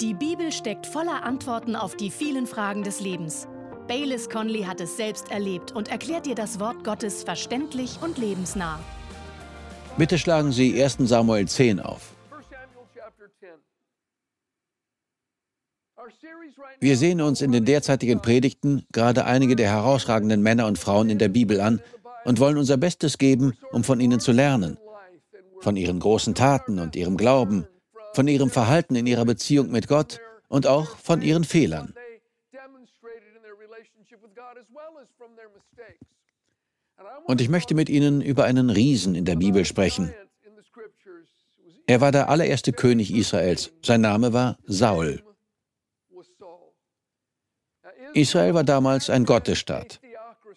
Die Bibel steckt voller Antworten auf die vielen Fragen des Lebens. Baylis Conley hat es selbst erlebt und erklärt dir das Wort Gottes verständlich und lebensnah. Bitte schlagen Sie 1. Samuel 10 auf. Wir sehen uns in den derzeitigen Predigten gerade einige der herausragenden Männer und Frauen in der Bibel an und wollen unser Bestes geben, um von ihnen zu lernen. Von ihren großen Taten und ihrem Glauben, von ihrem Verhalten in ihrer Beziehung mit Gott und auch von ihren Fehlern. Und ich möchte mit Ihnen über einen Riesen in der Bibel sprechen. Er war der allererste König Israels. Sein Name war Saul. Israel war damals ein Gottesstaat.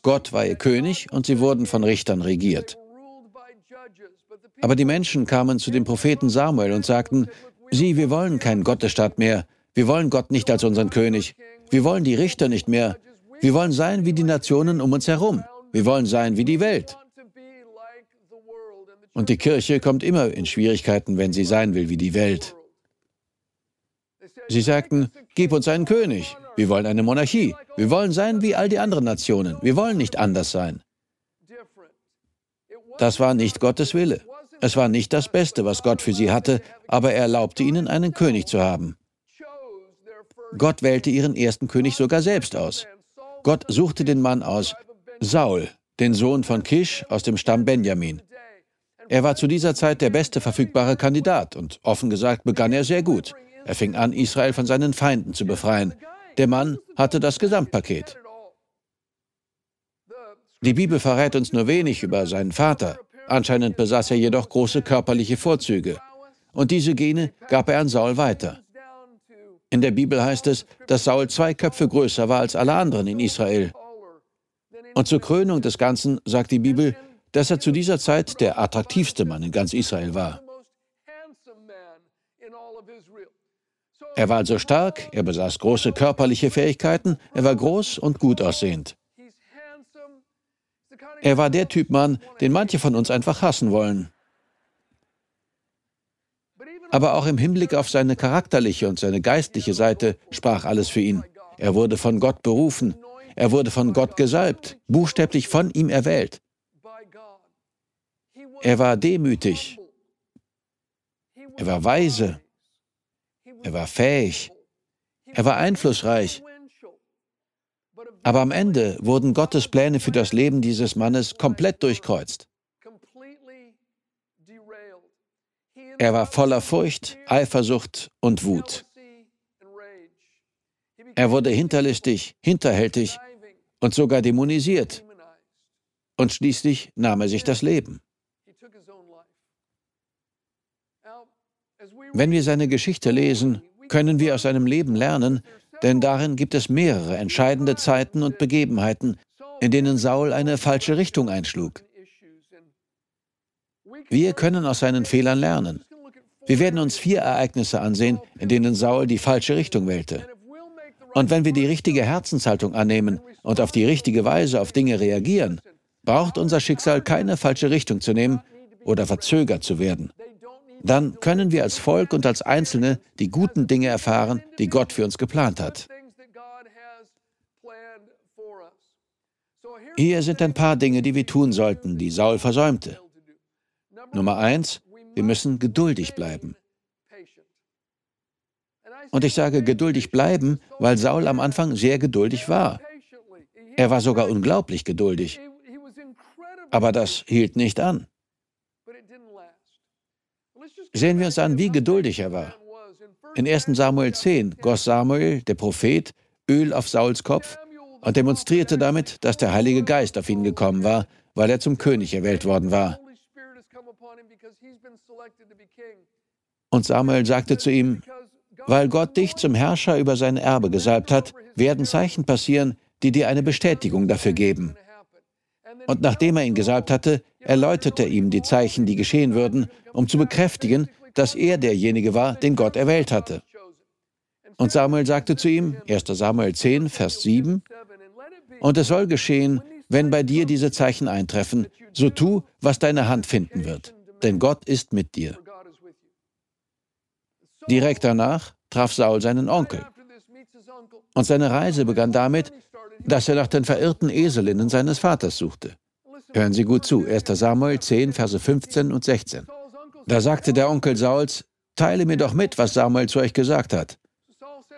Gott war ihr König und sie wurden von Richtern regiert. Aber die Menschen kamen zu dem Propheten Samuel und sagten, sieh, wir wollen keinen Gottesstaat mehr, wir wollen Gott nicht als unseren König, wir wollen die Richter nicht mehr, wir wollen sein wie die Nationen um uns herum, wir wollen sein wie die Welt. Und die Kirche kommt immer in Schwierigkeiten, wenn sie sein will wie die Welt. Sie sagten, gib uns einen König. Wir wollen eine Monarchie. Wir wollen sein wie all die anderen Nationen. Wir wollen nicht anders sein. Das war nicht Gottes Wille. Es war nicht das Beste, was Gott für sie hatte, aber er erlaubte ihnen, einen König zu haben. Gott wählte ihren ersten König sogar selbst aus. Gott suchte den Mann aus, Saul, den Sohn von Kisch aus dem Stamm Benjamin. Er war zu dieser Zeit der beste verfügbare Kandidat und offen gesagt begann er sehr gut. Er fing an, Israel von seinen Feinden zu befreien. Der Mann hatte das Gesamtpaket. Die Bibel verrät uns nur wenig über seinen Vater. Anscheinend besaß er jedoch große körperliche Vorzüge. Und diese Gene gab er an Saul weiter. In der Bibel heißt es, dass Saul zwei Köpfe größer war als alle anderen in Israel. Und zur Krönung des Ganzen sagt die Bibel, dass er zu dieser Zeit der attraktivste Mann in ganz Israel war. Er war also stark, er besaß große körperliche Fähigkeiten, er war groß und gut aussehend. Er war der Typ Mann, den manche von uns einfach hassen wollen. Aber auch im Hinblick auf seine charakterliche und seine geistliche Seite sprach alles für ihn. Er wurde von Gott berufen, er wurde von Gott gesalbt, buchstäblich von ihm erwählt. Er war demütig. Er war weise. Er war fähig. Er war einflussreich. Aber am Ende wurden Gottes Pläne für das Leben dieses Mannes komplett durchkreuzt. Er war voller Furcht, Eifersucht und Wut. Er wurde hinterlistig, hinterhältig und sogar dämonisiert. Und schließlich nahm er sich das Leben. Wenn wir seine Geschichte lesen, können wir aus seinem Leben lernen, denn darin gibt es mehrere entscheidende Zeiten und Begebenheiten, in denen Saul eine falsche Richtung einschlug. Wir können aus seinen Fehlern lernen. Wir werden uns vier Ereignisse ansehen, in denen Saul die falsche Richtung wählte. Und wenn wir die richtige Herzenshaltung annehmen und auf die richtige Weise auf Dinge reagieren, braucht unser Schicksal keine falsche Richtung zu nehmen oder verzögert zu werden. Dann können wir als Volk und als Einzelne die guten Dinge erfahren, die Gott für uns geplant hat. Hier sind ein paar Dinge, die wir tun sollten, die Saul versäumte. Nummer eins, wir müssen geduldig bleiben. Und ich sage geduldig bleiben, weil Saul am Anfang sehr geduldig war. Er war sogar unglaublich geduldig. Aber das hielt nicht an. Sehen wir uns an, wie geduldig er war. In 1 Samuel 10 goss Samuel, der Prophet, Öl auf Sauls Kopf und demonstrierte damit, dass der Heilige Geist auf ihn gekommen war, weil er zum König erwählt worden war. Und Samuel sagte zu ihm, weil Gott dich zum Herrscher über sein Erbe gesalbt hat, werden Zeichen passieren, die dir eine Bestätigung dafür geben. Und nachdem er ihn gesalbt hatte, erläuterte er ihm die Zeichen, die geschehen würden, um zu bekräftigen, dass er derjenige war, den Gott erwählt hatte. Und Samuel sagte zu ihm, 1 Samuel 10, Vers 7, Und es soll geschehen, wenn bei dir diese Zeichen eintreffen, so tu, was deine Hand finden wird, denn Gott ist mit dir. Direkt danach, traf Saul seinen Onkel. Und seine Reise begann damit, dass er nach den verirrten Eselinnen seines Vaters suchte. Hören Sie gut zu, 1 Samuel 10, Verse 15 und 16. Da sagte der Onkel Sauls, Teile mir doch mit, was Samuel zu euch gesagt hat.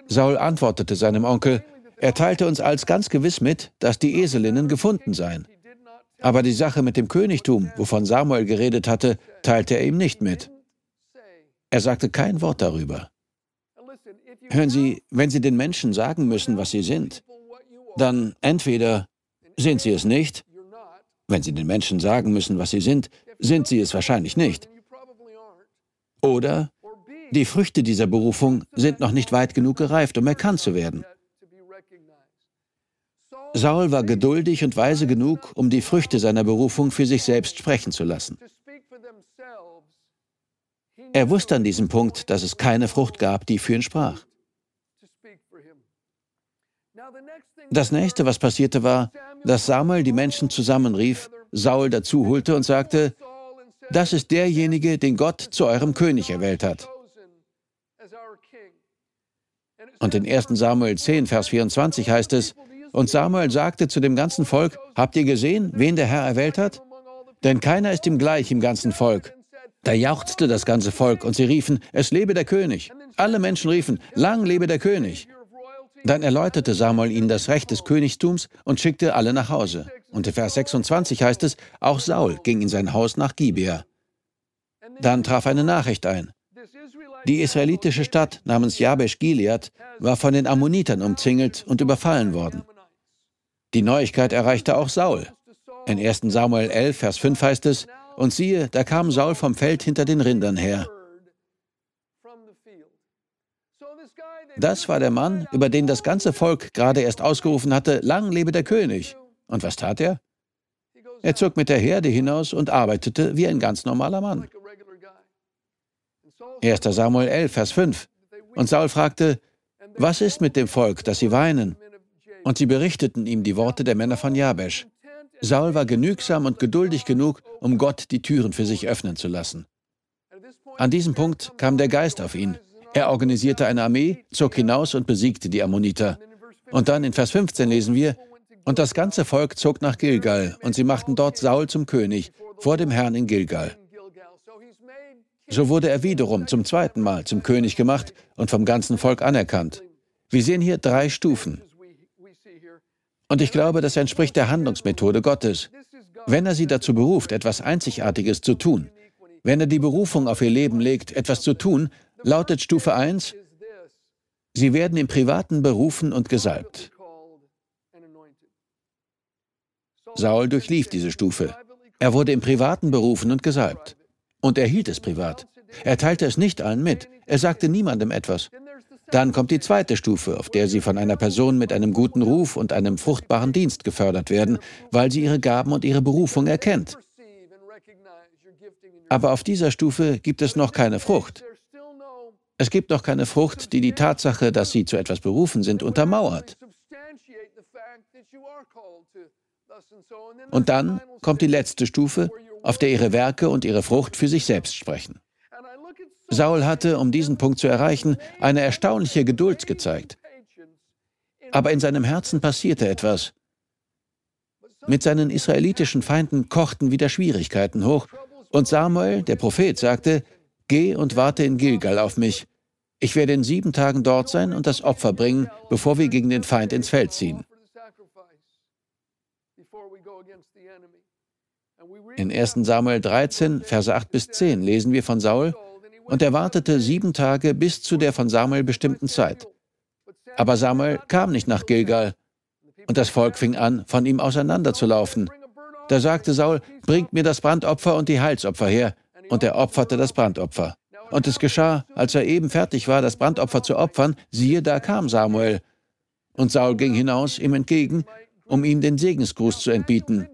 Saul antwortete seinem Onkel, er teilte uns als ganz gewiss mit, dass die Eselinnen gefunden seien. Aber die Sache mit dem Königtum, wovon Samuel geredet hatte, teilte er ihm nicht mit. Er sagte kein Wort darüber. Hören Sie, wenn Sie den Menschen sagen müssen, was sie sind, dann entweder sind sie es nicht, wenn Sie den Menschen sagen müssen, was sie sind, sind sie es wahrscheinlich nicht. Oder die Früchte dieser Berufung sind noch nicht weit genug gereift, um erkannt zu werden. Saul war geduldig und weise genug, um die Früchte seiner Berufung für sich selbst sprechen zu lassen. Er wusste an diesem Punkt, dass es keine Frucht gab, die für ihn sprach. Das nächste, was passierte, war, dass Samuel die Menschen zusammenrief, Saul dazu holte und sagte, das ist derjenige, den Gott zu eurem König erwählt hat. Und in 1 Samuel 10, Vers 24 heißt es, und Samuel sagte zu dem ganzen Volk, habt ihr gesehen, wen der Herr erwählt hat? Denn keiner ist ihm gleich im ganzen Volk. Da jauchzte das ganze Volk und sie riefen, es lebe der König. Alle Menschen riefen, lang lebe der König. Dann erläuterte Samuel ihnen das Recht des Königtums und schickte alle nach Hause. Und in Vers 26 heißt es, auch Saul ging in sein Haus nach Gibea. Dann traf eine Nachricht ein. Die israelitische Stadt namens Jabesh Gilead war von den Ammonitern umzingelt und überfallen worden. Die Neuigkeit erreichte auch Saul. In 1 Samuel 11, Vers 5 heißt es, und siehe, da kam Saul vom Feld hinter den Rindern her. Das war der Mann, über den das ganze Volk gerade erst ausgerufen hatte, lang lebe der König. Und was tat er? Er zog mit der Herde hinaus und arbeitete wie ein ganz normaler Mann. 1. Samuel 11, Vers 5. Und Saul fragte, was ist mit dem Volk, dass sie weinen? Und sie berichteten ihm die Worte der Männer von Jabesh. Saul war genügsam und geduldig genug, um Gott die Türen für sich öffnen zu lassen. An diesem Punkt kam der Geist auf ihn. Er organisierte eine Armee, zog hinaus und besiegte die Ammoniter. Und dann in Vers 15 lesen wir, und das ganze Volk zog nach Gilgal, und sie machten dort Saul zum König, vor dem Herrn in Gilgal. So wurde er wiederum zum zweiten Mal zum König gemacht und vom ganzen Volk anerkannt. Wir sehen hier drei Stufen. Und ich glaube, das entspricht der Handlungsmethode Gottes. Wenn er sie dazu beruft, etwas Einzigartiges zu tun, wenn er die Berufung auf ihr Leben legt, etwas zu tun, lautet Stufe 1, sie werden im Privaten berufen und gesalbt. Saul durchlief diese Stufe. Er wurde im Privaten berufen und gesalbt. Und er hielt es privat. Er teilte es nicht allen mit. Er sagte niemandem etwas. Dann kommt die zweite Stufe, auf der sie von einer Person mit einem guten Ruf und einem fruchtbaren Dienst gefördert werden, weil sie ihre Gaben und ihre Berufung erkennt. Aber auf dieser Stufe gibt es noch keine Frucht. Es gibt noch keine Frucht, die die Tatsache, dass sie zu etwas berufen sind, untermauert. Und dann kommt die letzte Stufe, auf der ihre Werke und ihre Frucht für sich selbst sprechen. Saul hatte, um diesen Punkt zu erreichen, eine erstaunliche Geduld gezeigt. Aber in seinem Herzen passierte etwas. Mit seinen israelitischen Feinden kochten wieder Schwierigkeiten hoch, und Samuel, der Prophet, sagte, Geh und warte in Gilgal auf mich. Ich werde in sieben Tagen dort sein und das Opfer bringen, bevor wir gegen den Feind ins Feld ziehen. In 1 Samuel 13, Verse 8 bis 10 lesen wir von Saul, und er wartete sieben Tage bis zu der von Samuel bestimmten Zeit. Aber Samuel kam nicht nach Gilgal, und das Volk fing an, von ihm auseinanderzulaufen. Da sagte Saul, bringt mir das Brandopfer und die Heilsopfer her, und er opferte das Brandopfer. Und es geschah, als er eben fertig war, das Brandopfer zu opfern, siehe, da kam Samuel. Und Saul ging hinaus ihm entgegen, um ihm den Segensgruß zu entbieten.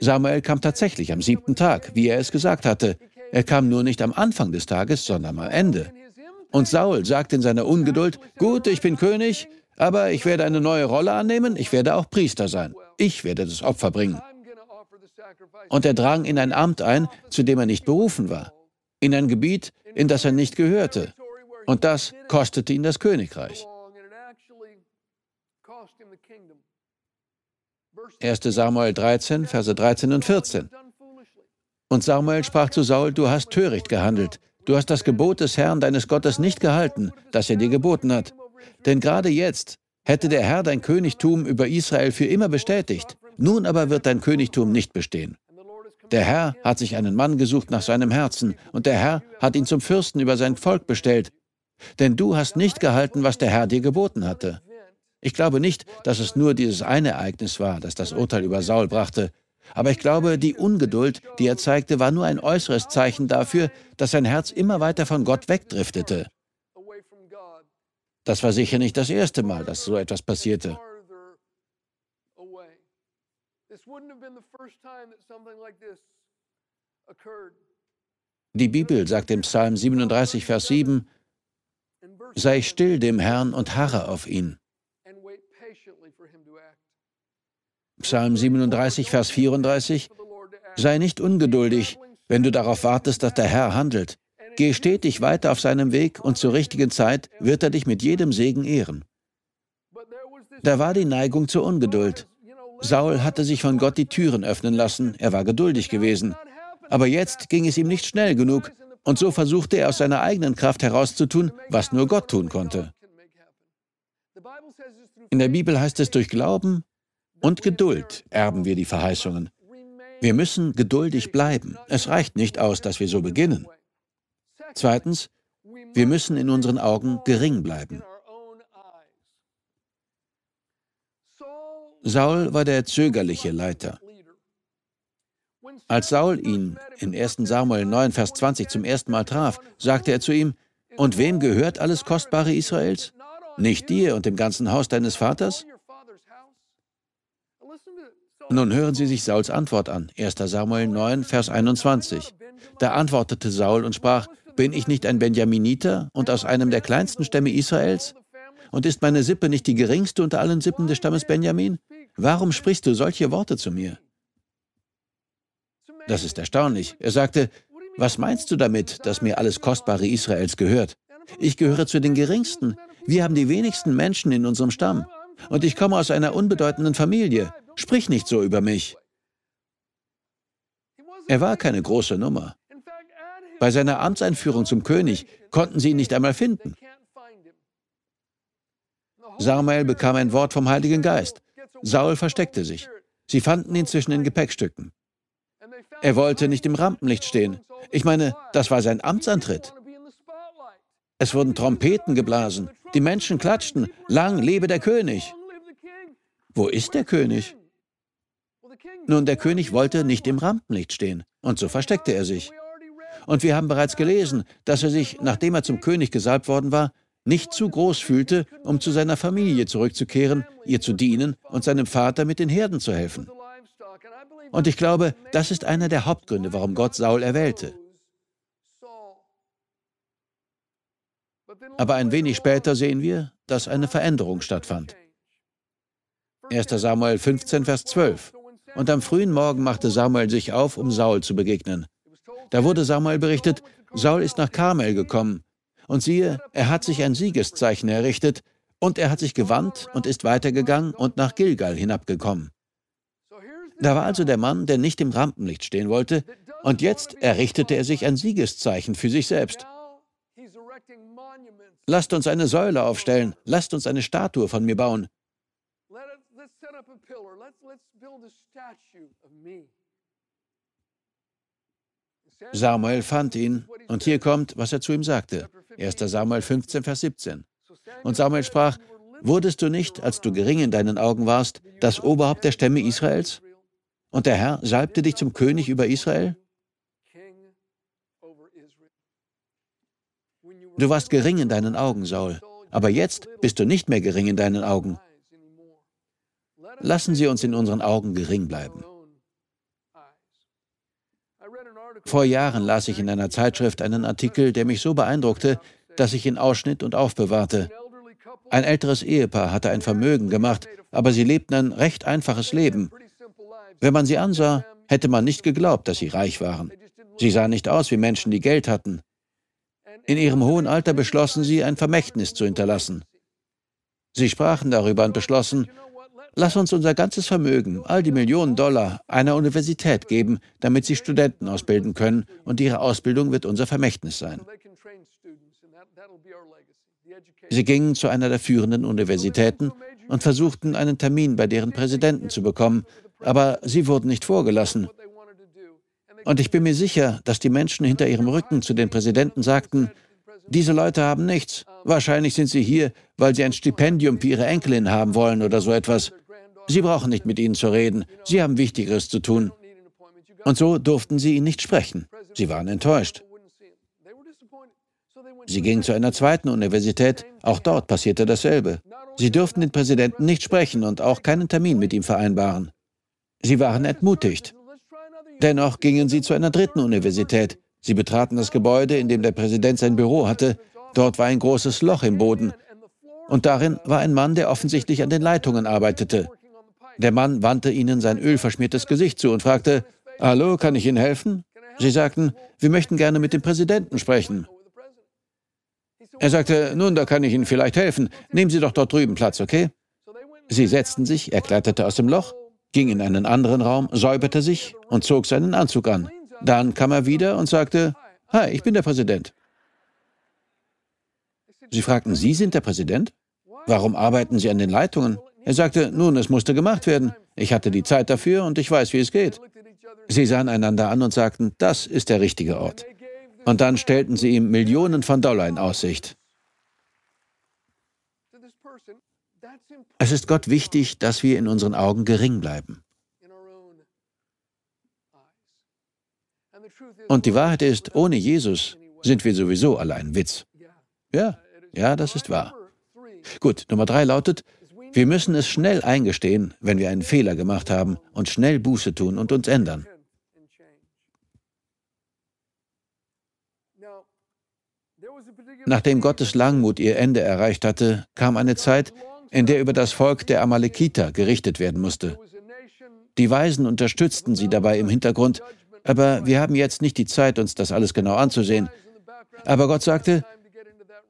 Samuel kam tatsächlich am siebten Tag, wie er es gesagt hatte. Er kam nur nicht am Anfang des Tages, sondern am Ende. Und Saul sagte in seiner Ungeduld, gut, ich bin König, aber ich werde eine neue Rolle annehmen, ich werde auch Priester sein. Ich werde das Opfer bringen. Und er drang in ein Amt ein, zu dem er nicht berufen war, in ein Gebiet, in das er nicht gehörte. Und das kostete ihn das Königreich. 1 Samuel 13, Verse 13 und 14. Und Samuel sprach zu Saul, du hast töricht gehandelt. Du hast das Gebot des Herrn deines Gottes nicht gehalten, das er dir geboten hat. Denn gerade jetzt hätte der Herr dein Königtum über Israel für immer bestätigt. Nun aber wird dein Königtum nicht bestehen. Der Herr hat sich einen Mann gesucht nach seinem Herzen, und der Herr hat ihn zum Fürsten über sein Volk bestellt. Denn du hast nicht gehalten, was der Herr dir geboten hatte. Ich glaube nicht, dass es nur dieses eine Ereignis war, das das Urteil über Saul brachte. Aber ich glaube, die Ungeduld, die er zeigte, war nur ein äußeres Zeichen dafür, dass sein Herz immer weiter von Gott wegdriftete. Das war sicher nicht das erste Mal, dass so etwas passierte. Die Bibel sagt im Psalm 37, Vers 7, Sei still dem Herrn und harre auf ihn. Psalm 37, Vers 34, Sei nicht ungeduldig, wenn du darauf wartest, dass der Herr handelt. Geh stetig weiter auf seinem Weg und zur richtigen Zeit wird er dich mit jedem Segen ehren. Da war die Neigung zur Ungeduld. Saul hatte sich von Gott die Türen öffnen lassen, er war geduldig gewesen. Aber jetzt ging es ihm nicht schnell genug, und so versuchte er aus seiner eigenen Kraft herauszutun, was nur Gott tun konnte. In der Bibel heißt es, durch Glauben und Geduld erben wir die Verheißungen. Wir müssen geduldig bleiben. Es reicht nicht aus, dass wir so beginnen. Zweitens, wir müssen in unseren Augen gering bleiben. Saul war der zögerliche Leiter. Als Saul ihn in 1 Samuel 9, Vers 20 zum ersten Mal traf, sagte er zu ihm, Und wem gehört alles Kostbare Israels? Nicht dir und dem ganzen Haus deines Vaters? Nun hören Sie sich Sauls Antwort an, 1 Samuel 9, Vers 21. Da antwortete Saul und sprach, Bin ich nicht ein Benjaminiter und aus einem der kleinsten Stämme Israels? Und ist meine Sippe nicht die geringste unter allen Sippen des Stammes Benjamin? Warum sprichst du solche Worte zu mir? Das ist erstaunlich. Er sagte, was meinst du damit, dass mir alles Kostbare Israels gehört? Ich gehöre zu den geringsten. Wir haben die wenigsten Menschen in unserem Stamm. Und ich komme aus einer unbedeutenden Familie. Sprich nicht so über mich. Er war keine große Nummer. Bei seiner Amtseinführung zum König konnten sie ihn nicht einmal finden. Samuel bekam ein Wort vom Heiligen Geist. Saul versteckte sich. Sie fanden ihn zwischen den Gepäckstücken. Er wollte nicht im Rampenlicht stehen. Ich meine, das war sein Amtsantritt. Es wurden Trompeten geblasen. Die Menschen klatschten. Lang lebe der König. Wo ist der König? Nun, der König wollte nicht im Rampenlicht stehen. Und so versteckte er sich. Und wir haben bereits gelesen, dass er sich, nachdem er zum König gesalbt worden war, nicht zu groß fühlte, um zu seiner Familie zurückzukehren, ihr zu dienen und seinem Vater mit den Herden zu helfen. Und ich glaube, das ist einer der Hauptgründe, warum Gott Saul erwählte. Aber ein wenig später sehen wir, dass eine Veränderung stattfand. 1 Samuel 15, Vers 12. Und am frühen Morgen machte Samuel sich auf, um Saul zu begegnen. Da wurde Samuel berichtet, Saul ist nach Karmel gekommen. Und siehe, er hat sich ein Siegeszeichen errichtet, und er hat sich gewandt und ist weitergegangen und nach Gilgal hinabgekommen. Da war also der Mann, der nicht im Rampenlicht stehen wollte, und jetzt errichtete er sich ein Siegeszeichen für sich selbst. Lasst uns eine Säule aufstellen, lasst uns eine Statue von mir bauen. Samuel fand ihn, und hier kommt, was er zu ihm sagte. 1. Samuel 15, Vers 17. Und Samuel sprach, Wurdest du nicht, als du gering in deinen Augen warst, das Oberhaupt der Stämme Israels? Und der Herr salbte dich zum König über Israel? Du warst gering in deinen Augen, Saul, aber jetzt bist du nicht mehr gering in deinen Augen. Lassen Sie uns in unseren Augen gering bleiben. Vor Jahren las ich in einer Zeitschrift einen Artikel, der mich so beeindruckte, dass ich ihn ausschnitt und aufbewahrte. Ein älteres Ehepaar hatte ein Vermögen gemacht, aber sie lebten ein recht einfaches Leben. Wenn man sie ansah, hätte man nicht geglaubt, dass sie reich waren. Sie sahen nicht aus wie Menschen, die Geld hatten. In ihrem hohen Alter beschlossen sie, ein Vermächtnis zu hinterlassen. Sie sprachen darüber und beschlossen, lass uns unser ganzes Vermögen, all die Millionen Dollar, einer Universität geben, damit sie Studenten ausbilden können, und ihre Ausbildung wird unser Vermächtnis sein. Sie gingen zu einer der führenden Universitäten und versuchten, einen Termin bei deren Präsidenten zu bekommen, aber sie wurden nicht vorgelassen. Und ich bin mir sicher, dass die Menschen hinter ihrem Rücken zu den Präsidenten sagten, diese Leute haben nichts. Wahrscheinlich sind sie hier, weil sie ein Stipendium für ihre Enkelin haben wollen oder so etwas. Sie brauchen nicht mit ihnen zu reden. Sie haben Wichtigeres zu tun. Und so durften sie ihn nicht sprechen. Sie waren enttäuscht. Sie gingen zu einer zweiten Universität. Auch dort passierte dasselbe. Sie durften den Präsidenten nicht sprechen und auch keinen Termin mit ihm vereinbaren. Sie waren entmutigt. Dennoch gingen sie zu einer dritten Universität. Sie betraten das Gebäude, in dem der Präsident sein Büro hatte. Dort war ein großes Loch im Boden. Und darin war ein Mann, der offensichtlich an den Leitungen arbeitete. Der Mann wandte ihnen sein ölverschmiertes Gesicht zu und fragte, Hallo, kann ich Ihnen helfen? Sie sagten, wir möchten gerne mit dem Präsidenten sprechen. Er sagte, nun, da kann ich Ihnen vielleicht helfen. Nehmen Sie doch dort drüben Platz, okay? Sie setzten sich, er kletterte aus dem Loch, ging in einen anderen Raum, säuberte sich und zog seinen Anzug an. Dann kam er wieder und sagte, Hi, ich bin der Präsident. Sie fragten, Sie sind der Präsident? Warum arbeiten Sie an den Leitungen? Er sagte, nun, es musste gemacht werden. Ich hatte die Zeit dafür und ich weiß, wie es geht. Sie sahen einander an und sagten, das ist der richtige Ort. Und dann stellten sie ihm Millionen von Dollar in Aussicht. Es ist Gott wichtig, dass wir in unseren Augen gering bleiben. Und die Wahrheit ist, ohne Jesus sind wir sowieso alle ein Witz. Ja, ja, das ist wahr. Gut, Nummer drei lautet, wir müssen es schnell eingestehen, wenn wir einen Fehler gemacht haben und schnell Buße tun und uns ändern. Nachdem Gottes Langmut ihr Ende erreicht hatte, kam eine Zeit, in der über das Volk der Amalekiter gerichtet werden musste. Die Weisen unterstützten sie dabei im Hintergrund, aber wir haben jetzt nicht die Zeit, uns das alles genau anzusehen. Aber Gott sagte,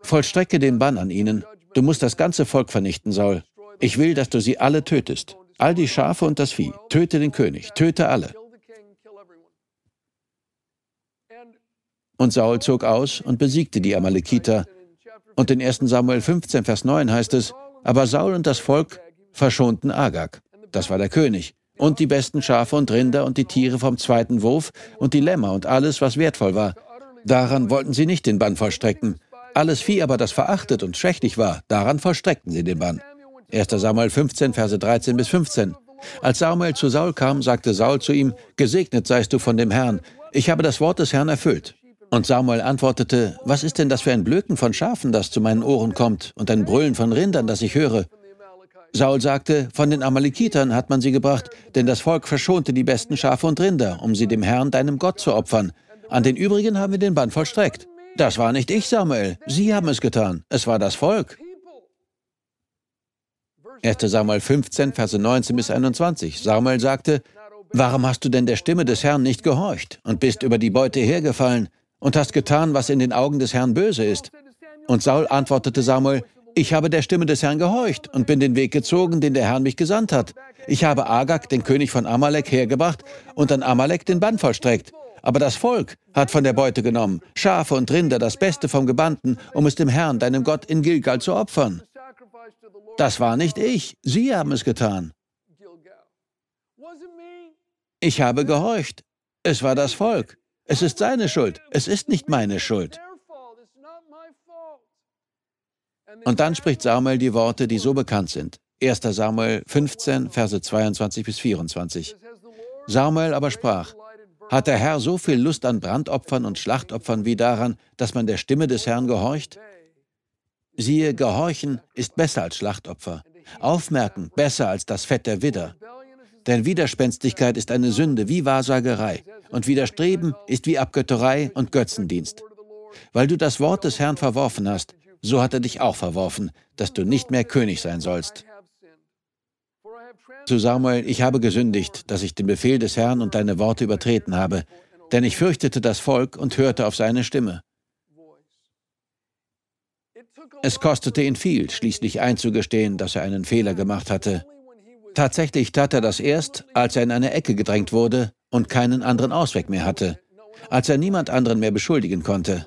vollstrecke den Bann an ihnen, du musst das ganze Volk vernichten, Saul. Ich will, dass du sie alle tötest. All die Schafe und das Vieh. Töte den König, töte alle. Und Saul zog aus und besiegte die Amalekiter. Und in 1 Samuel 15, Vers 9 heißt es, aber Saul und das Volk verschonten Agag. Das war der König. Und die besten Schafe und Rinder und die Tiere vom zweiten Wurf und die Lämmer und alles, was wertvoll war. Daran wollten sie nicht den Bann vollstrecken. Alles Vieh aber, das verachtet und schwächlich war, daran vollstreckten sie den Bann. 1. Samuel 15, Verse 13 bis 15. Als Samuel zu Saul kam, sagte Saul zu ihm, Gesegnet seist du von dem Herrn. Ich habe das Wort des Herrn erfüllt. Und Samuel antwortete, Was ist denn das für ein Blöken von Schafen, das zu meinen Ohren kommt, und ein Brüllen von Rindern, das ich höre? Saul sagte, von den Amalekitern hat man sie gebracht, denn das Volk verschonte die besten Schafe und Rinder, um sie dem Herrn, deinem Gott, zu opfern. An den übrigen haben wir den Bann vollstreckt. Das war nicht ich, Samuel. Sie haben es getan. Es war das Volk. 1. Samuel 15, Verse 19 bis 21. Samuel sagte, Warum hast du denn der Stimme des Herrn nicht gehorcht und bist über die Beute hergefallen und hast getan, was in den Augen des Herrn böse ist? Und Saul antwortete Samuel, ich habe der Stimme des Herrn gehorcht und bin den Weg gezogen, den der Herr mich gesandt hat. Ich habe Agag, den König von Amalek, hergebracht und an Amalek den Bann vollstreckt. Aber das Volk hat von der Beute genommen, Schafe und Rinder, das Beste vom Gebannten, um es dem Herrn, deinem Gott, in Gilgal zu opfern. Das war nicht ich, Sie haben es getan. Ich habe gehorcht. Es war das Volk. Es ist seine Schuld. Es ist nicht meine Schuld. Und dann spricht Samuel die Worte, die so bekannt sind. 1. Samuel 15, Verse 22 bis 24. Samuel aber sprach, hat der Herr so viel Lust an Brandopfern und Schlachtopfern wie daran, dass man der Stimme des Herrn gehorcht? Siehe, Gehorchen ist besser als Schlachtopfer, Aufmerken besser als das Fett der Widder. Denn Widerspenstigkeit ist eine Sünde wie Wahrsagerei, und Widerstreben ist wie Abgötterei und Götzendienst. Weil du das Wort des Herrn verworfen hast, so hat er dich auch verworfen, dass du nicht mehr König sein sollst. Zu Samuel, ich habe gesündigt, dass ich den Befehl des Herrn und deine Worte übertreten habe, denn ich fürchtete das Volk und hörte auf seine Stimme. Es kostete ihn viel, schließlich einzugestehen, dass er einen Fehler gemacht hatte. Tatsächlich tat er das erst, als er in eine Ecke gedrängt wurde und keinen anderen Ausweg mehr hatte, als er niemand anderen mehr beschuldigen konnte.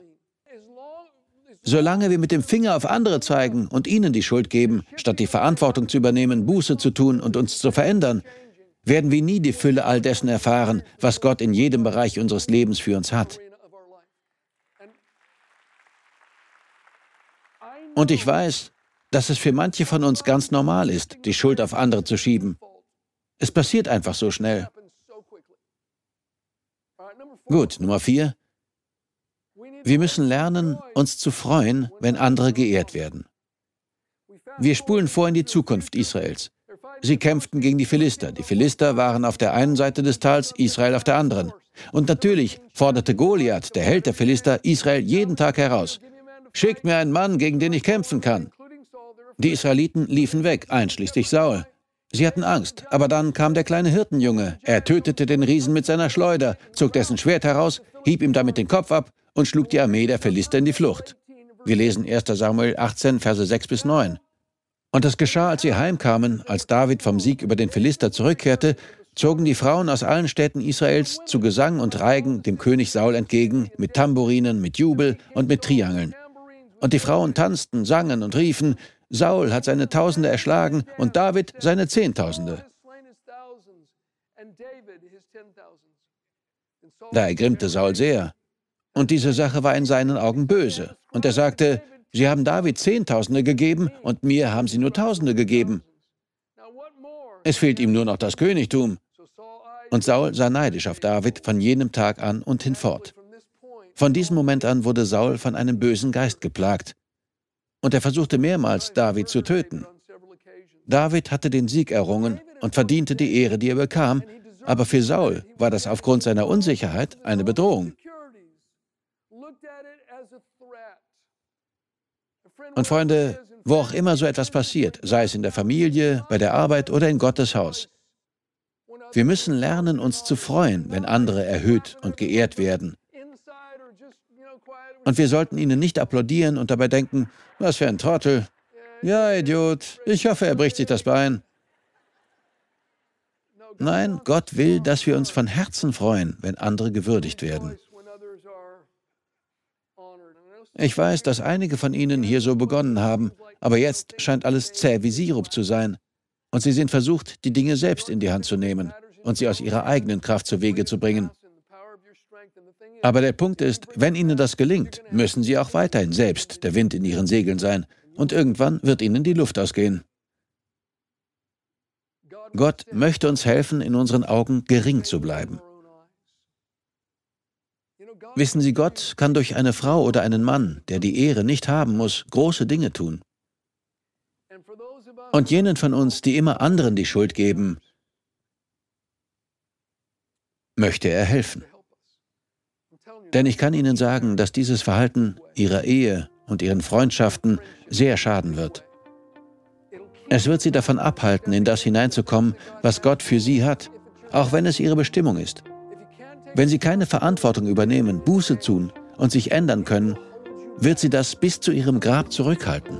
Solange wir mit dem Finger auf andere zeigen und ihnen die Schuld geben, statt die Verantwortung zu übernehmen, Buße zu tun und uns zu verändern, werden wir nie die Fülle all dessen erfahren, was Gott in jedem Bereich unseres Lebens für uns hat. Und ich weiß, dass es für manche von uns ganz normal ist, die Schuld auf andere zu schieben. Es passiert einfach so schnell. Gut, Nummer vier. Wir müssen lernen, uns zu freuen, wenn andere geehrt werden. Wir spulen vor in die Zukunft Israels. Sie kämpften gegen die Philister. Die Philister waren auf der einen Seite des Tals, Israel auf der anderen. Und natürlich forderte Goliath, der Held der Philister, Israel jeden Tag heraus. Schickt mir einen Mann, gegen den ich kämpfen kann. Die Israeliten liefen weg, einschließlich Saul. Sie hatten Angst, aber dann kam der kleine Hirtenjunge. Er tötete den Riesen mit seiner Schleuder, zog dessen Schwert heraus, hieb ihm damit den Kopf ab und schlug die Armee der Philister in die Flucht. Wir lesen 1 Samuel 18, Verse 6 bis 9. Und es geschah, als sie heimkamen, als David vom Sieg über den Philister zurückkehrte, zogen die Frauen aus allen Städten Israels zu Gesang und Reigen dem König Saul entgegen, mit Tamburinen, mit Jubel und mit Triangeln. Und die Frauen tanzten, sangen und riefen, Saul hat seine Tausende erschlagen und David seine Zehntausende. Da ergrimmte Saul sehr. Und diese Sache war in seinen Augen böse. Und er sagte, Sie haben David Zehntausende gegeben und mir haben Sie nur Tausende gegeben. Es fehlt ihm nur noch das Königtum. Und Saul sah neidisch auf David von jenem Tag an und hinfort. Von diesem Moment an wurde Saul von einem bösen Geist geplagt. Und er versuchte mehrmals, David zu töten. David hatte den Sieg errungen und verdiente die Ehre, die er bekam, aber für Saul war das aufgrund seiner Unsicherheit eine Bedrohung. Und Freunde, wo auch immer so etwas passiert, sei es in der Familie, bei der Arbeit oder in Gottes Haus, wir müssen lernen, uns zu freuen, wenn andere erhöht und geehrt werden. Und wir sollten ihnen nicht applaudieren und dabei denken, was für ein Trottel. Ja, Idiot, ich hoffe, er bricht sich das Bein. Nein, Gott will, dass wir uns von Herzen freuen, wenn andere gewürdigt werden. Ich weiß, dass einige von Ihnen hier so begonnen haben, aber jetzt scheint alles zäh wie Sirup zu sein. Und Sie sind versucht, die Dinge selbst in die Hand zu nehmen und sie aus ihrer eigenen Kraft zu Wege zu bringen. Aber der Punkt ist, wenn Ihnen das gelingt, müssen Sie auch weiterhin selbst der Wind in Ihren Segeln sein. Und irgendwann wird Ihnen die Luft ausgehen. Gott möchte uns helfen, in unseren Augen gering zu bleiben. Wissen Sie, Gott kann durch eine Frau oder einen Mann, der die Ehre nicht haben muss, große Dinge tun. Und jenen von uns, die immer anderen die Schuld geben, möchte er helfen. Denn ich kann Ihnen sagen, dass dieses Verhalten Ihrer Ehe und Ihren Freundschaften sehr schaden wird. Es wird Sie davon abhalten, in das hineinzukommen, was Gott für Sie hat, auch wenn es Ihre Bestimmung ist. Wenn sie keine Verantwortung übernehmen, Buße tun und sich ändern können, wird sie das bis zu ihrem Grab zurückhalten.